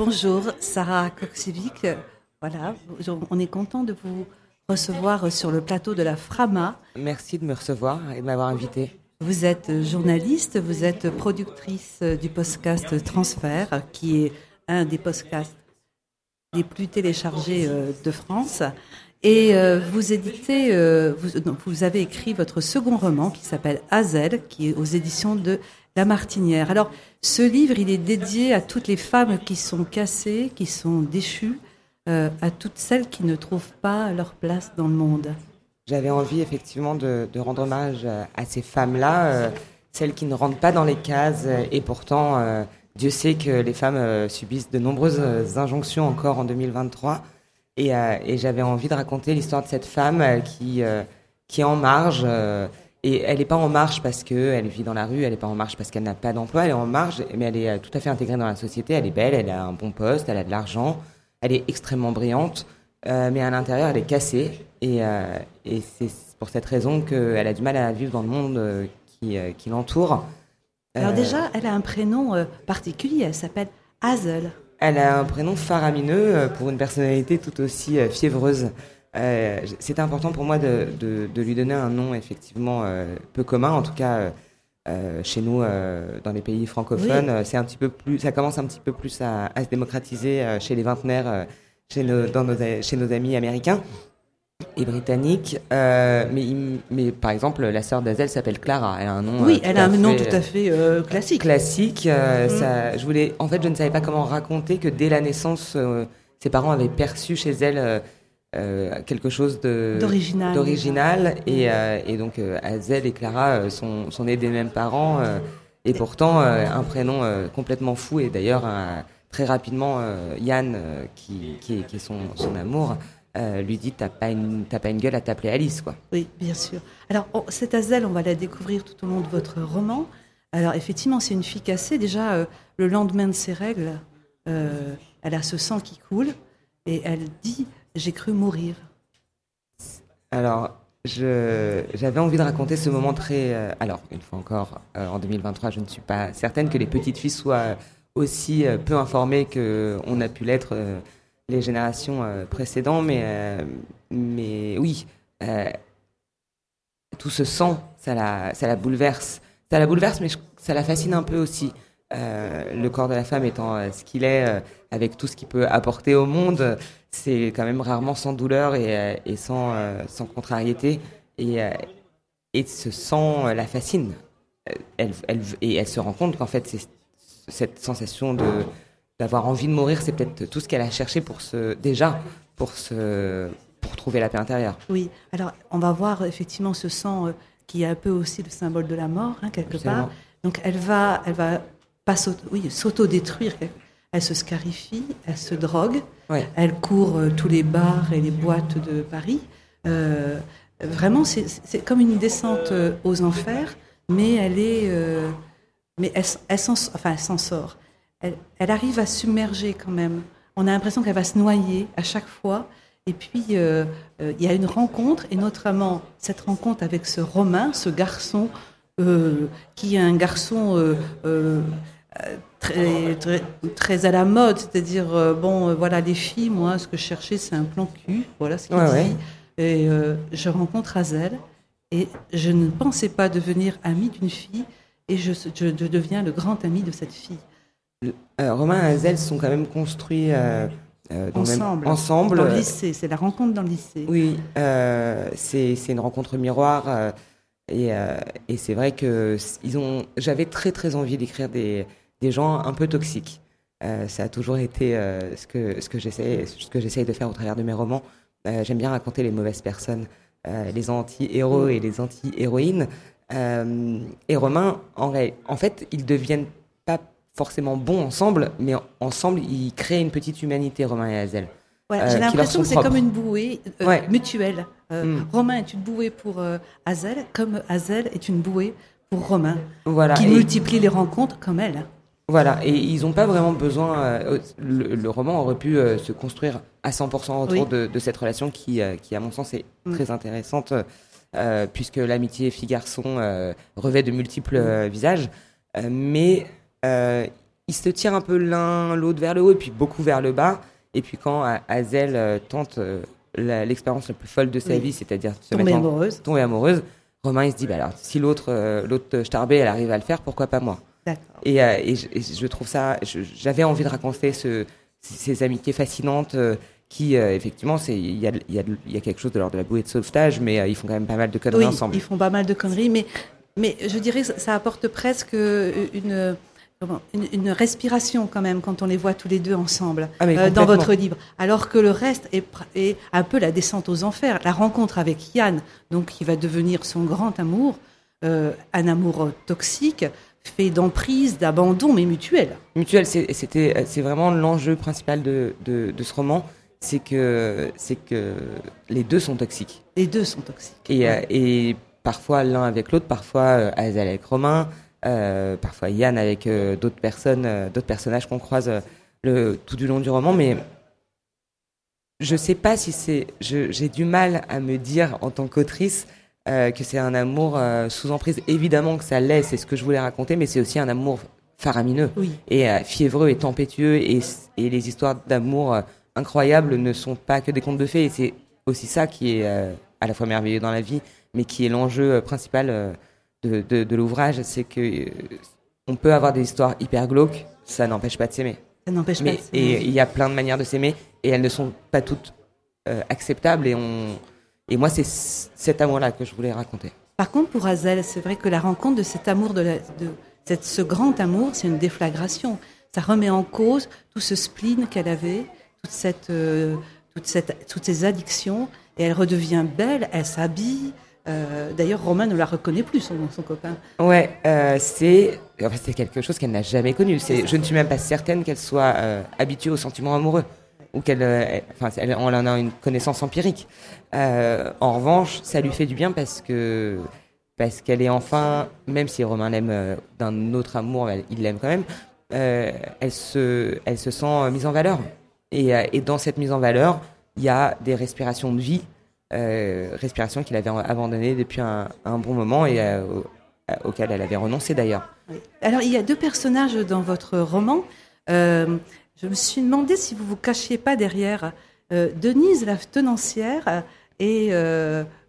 Bonjour, Sarah Koksiewicz. Voilà, on est content de vous recevoir sur le plateau de la Frama. Merci de me recevoir et de m'avoir invité. Vous êtes journaliste, vous êtes productrice du podcast Transfert, qui est un des podcasts les plus téléchargés euh, de France. Et euh, vous éditez, euh, vous, avez écrit votre second roman qui s'appelle Hazel, qui est aux éditions de La Martinière. Alors, ce livre, il est dédié à toutes les femmes qui sont cassées, qui sont déchues, à toutes celles qui ne trouvent pas leur place dans le monde. J'avais envie effectivement de, rendre hommage à ces femmes-là, celles qui ne rentrent pas dans les cases et pourtant Dieu sait que les femmes euh, subissent de nombreuses euh, injonctions encore en 2023. Et, euh, et j'avais envie de raconter l'histoire de cette femme qui, qui est en marge. Et elle n'est pas en marge parce qu'elle vit dans la rue, elle n'est pas en marge parce qu'elle n'a pas d'emploi, elle est en marge, mais elle est tout à fait intégrée dans la société. Elle est belle, elle a un bon poste, elle a de l'argent, elle est extrêmement brillante, mais à l'intérieur, elle est cassée. Et, et c'est pour cette raison qu'elle a du mal à vivre dans le monde qui, qui l'entoure. Alors euh, déjà, elle a un prénom euh, particulier, elle s'appelle Hazel. Elle a un prénom faramineux euh, pour une personnalité tout aussi fiévreuse. Euh, C'était important pour moi de, de, de, lui donner un nom effectivement peu commun, en tout cas euh, chez nous dans les pays francophones. C'est un petit peu plus, ça commence un petit peu plus à, à se démocratiser chez les vingtenaires, chez nos, dans nos, chez nos amis américains et britannique. Euh, mais, mais par exemple, la sœur d'Azel s'appelle Clara. Elle a un nom. Oui, euh, elle a un nom tout à fait euh, classique. Classique. Mm. ça, je voulais, en fait, je ne savais pas comment raconter que dès la naissance, ses parents avaient perçu chez elle quelque chose d'original. D'original. Et, et, donc, Azel et Clara sont, sont nés des mêmes parents. et pourtant, un prénom complètement fou. Et d'ailleurs, très rapidement, Yann, qui, qui, qui, est son, son amour, euh, lui dit t'as pas une pas une gueule à t'appeler Alice quoi. Oui, bien sûr. Alors cette Azel, on va la découvrir tout au long de votre roman. Alors effectivement, c'est une fille cassée. Déjà, euh, le lendemain de ses règles, euh, elle a ce sang qui coule et elle dit j'ai cru mourir. Alors j'avais envie de raconter ce moment très. alors une fois encore, en 2023, je ne suis pas certaine que les petites filles soient aussi peu informées qu'on a pu l'être les générations euh, précédentes, mais, euh, mais oui, euh, tout ce sang, ça la, ça la bouleverse. Ça la bouleverse, mais ça la fascine un peu aussi. Le corps de la femme étant ce qu'il est, avec tout ce qu'il peut apporter au monde, c'est quand même rarement sans douleur et, et sans, sans contrariété. Et, et ce sang la fascine. Elle, elle, et elle se rend compte qu'en fait, c'est cette sensation de, d'avoir envie de mourir, c'est peut-être tout ce qu'elle a cherché pour se, déjà pour se, pour trouver la paix intérieure. Oui. Alors, on va voir effectivement ce sang euh, qui est un peu aussi le symbole de la mort, hein, quelque part. Donc, elle va, elle va pas oui, s'auto-détruire. Elle se scarifie, elle se drogue, elle court euh, tous les bars et les boîtes de Paris. Euh, vraiment, c'est comme une descente aux enfers, mais elle est, mais elle, elle s'en sort elle, arrive à submerger quand même. On a l'impression qu'elle va se noyer à chaque fois. Et puis, euh, euh, il y a une rencontre, et notamment cette rencontre avec ce Romain, ce garçon, euh, qui est un garçon très, très, à la mode, c'est-à-dire, bon, voilà, les filles, moi, ce que je cherchais, c'est un plan cul, voilà ce qu'il dit. Et je rencontre Azel, et je ne pensais pas devenir amie d'une fille, et je, je deviens le grand ami de cette fille. Euh, Romain et Azel sont quand même construits euh, euh, ensemble. ensemble. Dans le lycée, c'est la rencontre dans le lycée. Oui, c'est une rencontre miroir. et, et c'est vrai que ils ont. J'avais très très envie d'écrire des, des gens un peu toxiques. ça a toujours été ce que ce que j'essaie ce que j'essaye de faire au travers de mes romans. J'aime bien raconter les mauvaises personnes, les anti-héros et les anti-héroïnes. et Romain, en, en fait, ils deviennent forcément bons ensemble, mais ensemble, ils créent une petite humanité, Romain et Hazel. J'ai euh, l'impression que c'est comme une bouée euh, mutuelle. Euh, mm. Romain est une bouée pour Hazel, comme Hazel est une bouée pour Romain, voilà. qui multiplie les rencontres comme elle. Voilà, et ils n'ont pas vraiment besoin. Le, roman aurait pu se construire à 100% autour de, cette relation qui, qui, à mon sens, est mm. très intéressante, puisque l'amitié fille-garçon revêt de multiples visages. mais euh, ils se tirent un peu l'un l'autre vers le haut et puis beaucoup vers le bas. Et puis quand Hazel tente l'expérience la, plus folle de sa vie, c'est-à-dire tomber amoureuse. tomber amoureuse, Romain il se dit bah alors si l'autre l'autre Starbé elle arrive à le faire, pourquoi pas moi? Et, et, je, trouve ça, j'avais envie de raconter ce, ces amitiés fascinantes qui euh, effectivement il y a, y, a, y a, quelque chose de l'ordre de la bouée de sauvetage mais euh, ils font quand même pas mal de conneries ensemble. ils font pas mal de conneries mais mais je dirais que ça apporte presque une une, une, respiration quand même quand on les voit tous les deux ensemble ah, euh, dans votre livre, alors que le reste est, est, un peu la descente aux enfers. La rencontre avec Yann, donc qui va devenir son grand amour, un amour toxique, fait d'emprise, d'abandon, mais mutuel. Mutuel, c'était, c'est vraiment l'enjeu principal de, de, de, ce roman c'est que, c'est que les deux sont toxiques. Les deux sont toxiques. Et, euh, et parfois l'un avec l'autre, parfois euh, Azel avec Romain, euh, parfois Yann avec d'autres personnes, d'autres personnages qu'on croise le, tout du long du roman. Mais je sais pas si c'est. J'ai du mal à me dire en tant qu'autrice que c'est un amour sous emprise. Évidemment que ça l'est, c'est ce que je voulais raconter, mais c'est aussi un amour faramineux et fiévreux et tempétueux et, et les histoires d'amour incroyables ne sont pas que des contes de fées. Et c'est aussi ça qui est euh, à la fois merveilleux dans la vie, mais qui est l'enjeu euh, principal euh, de, de, l'ouvrage. C'est que on peut avoir des histoires hyper glauques, ça n'empêche pas de s'aimer. Ça n'empêche pas. Et il y a plein de manières de s'aimer, et elles ne sont pas toutes acceptables. Et on, et moi, c'est cet amour-là que je voulais raconter. Par contre, pour Azel, c'est vrai que la rencontre de cet amour, de, la, de cette, ce grand amour, c'est une déflagration. Ça remet en cause tout ce spleen qu'elle avait, toute cette, euh, toute cette, toutes ces addictions et elle redevient belle, elle s'habille. Euh, d'ailleurs, Romain ne la reconnaît plus, son, son copain. Ouais, euh, c'est en fait, quelque chose qu'elle n'a jamais connu. Je ne suis même pas certaine qu'elle soit habituée aux sentiments amoureux ou qu'elle, enfin, elle, en a une connaissance empirique. en revanche, ça lui fait du bien parce que parce qu'elle est enfin, même si Romain l'aime d'un autre amour, il l'aime quand même. elle se, elle se sent mise en valeur. Euh, et, dans cette mise en valeur, il y a des respirations de vie, euh, respirations qu'il avait abandonnées depuis un, bon moment et euh, auxquelles elle avait renoncé d'ailleurs. Alors, il y a deux personnages dans votre roman. Je me suis demandé si vous vous cachiez pas derrière Denise, la tenancière, et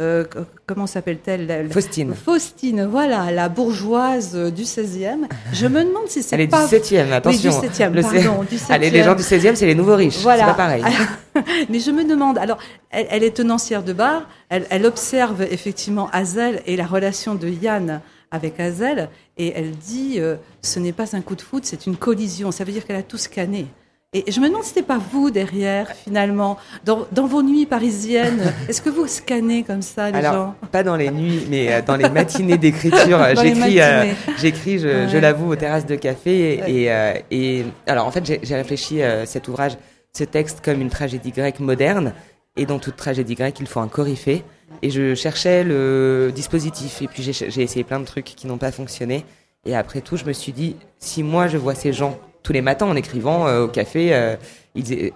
euh, comment s'appelle-t-elle Faustine. Faustine, voilà, la bourgeoise du 16e. Je me demande si c'est pas... Elle est du 7e, attention. Oui, du 7e, pardon, du 7e. Allez, les gens du 16e, c'est les nouveaux riches, voilà. c'est pas pareil. mais je me demande, alors, elle, est tenancière de bar, elle, observe effectivement Hazel et la relation de Yann avec Hazel, et elle dit, euh, ce n'est pas un coup de foot, c'est une collision. Ça veut dire qu'elle a tout scanné. Et je me demande si c'était pas vous derrière, finalement, dans, dans vos nuits parisiennes. Est-ce que vous scannez comme ça les alors, gens Pas dans les nuits, mais euh, dans les matinées d'écriture. j'écris, euh, j'écris, je, je l'avoue, aux terrasses de café. Et, euh, et alors, en fait, j'ai réfléchi à cet ouvrage, ce texte, comme une tragédie grecque moderne. Et dans toute tragédie grecque, il faut un coryphée. Et je cherchais le dispositif. Et puis j'ai essayé plein de trucs qui n'ont pas fonctionné. Et après tout, je me suis dit, si moi je vois ces gens tous les matins en écrivant euh, au café. Euh,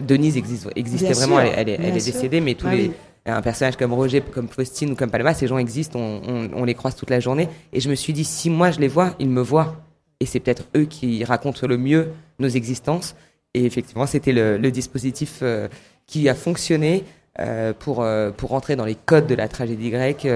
Denise existe, existait vraiment, elle, est, décédée, mais tous ah les, un personnage comme Roger, comme Faustine ou comme Palma, ces gens existent, on, les croise toute la journée. Et je me suis dit, si moi je les vois, ils me voient. Et c'est peut-être eux qui racontent le mieux nos existences. Et effectivement, c'était le, dispositif euh, qui a fonctionné pour, pour rentrer dans les codes de la tragédie grecque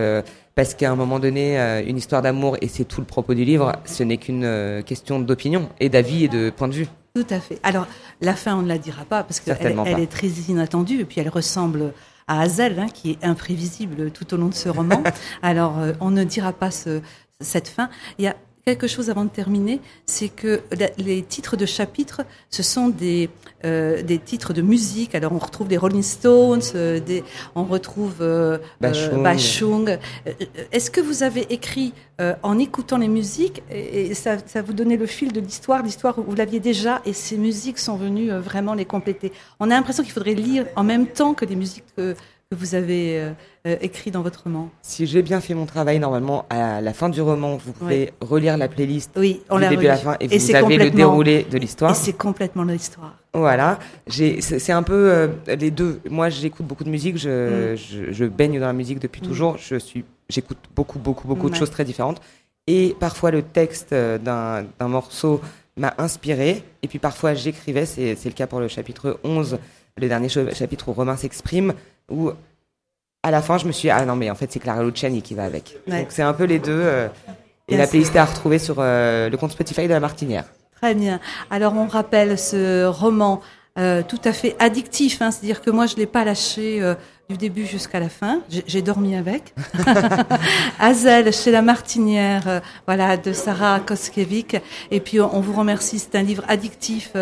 parce qu'à un moment donné, euh, une histoire d'amour, et c'est tout le propos du livre, ce n'est qu'une euh, question d'opinion et d'avis et de point de vue. Tout à fait. Alors, la fin, on ne la dira pas, parce qu'elle elle est très inattendue, et puis elle ressemble à Hazel, hein, qui est imprévisible tout au long de ce roman. Alors, euh, on ne dira pas ce, cette fin. Il y a quelque chose avant de terminer, c'est que les titres de chapitres, ce sont des, euh, des titres de musique. Alors on retrouve des Rolling Stones, euh, des, on retrouve euh, Bachung. Est-ce que vous avez écrit en écoutant les musiques et, ça, ça, vous donnait le fil de l'histoire, l'histoire où vous l'aviez déjà et ces musiques sont venues vraiment les compléter? On a l'impression qu'il faudrait lire en même temps que les musiques que, que vous avez euh, euh, écrit dans votre roman Si j'ai bien fait mon travail, normalement, à la fin du roman, vous pouvez relire la playlist oui, on du début à la fin et, vous avez le déroulé de l'histoire. Et c'est complètement l'histoire. Voilà, c'est un peu euh, les deux. Moi, j'écoute beaucoup de musique, je, mm. je, baigne dans la musique depuis mm. toujours. Je suis, j'écoute beaucoup, beaucoup, beaucoup de choses très différentes. Et parfois, le texte d'un morceau m'a inspiré. Et puis parfois, j'écrivais, c'est le cas pour le chapitre 11, le dernier chapitre où Romain s'exprime, où à la fin, je me suis dit, ah non, mais en fait, c'est Clara Luciani qui va avec. Donc c'est un peu les deux. Euh, et la playlist est à retrouver sur euh, le compte Spotify de la Martinière. Très bien. Alors on rappelle ce roman euh, tout à fait addictif, hein, c'est-à-dire que moi je l'ai pas lâché du début jusqu'à la fin. J'ai dormi avec. Azel chez la Martinière, euh, voilà, de Sarah Koskiewicz. Et puis on, vous remercie. C'est un livre addictif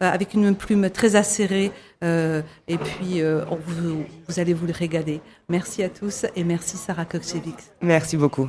avec une plume très acérée. Et puis vous, vous, allez vous le régaler. Merci à tous et merci Sarah Koskiewicz. Merci beaucoup.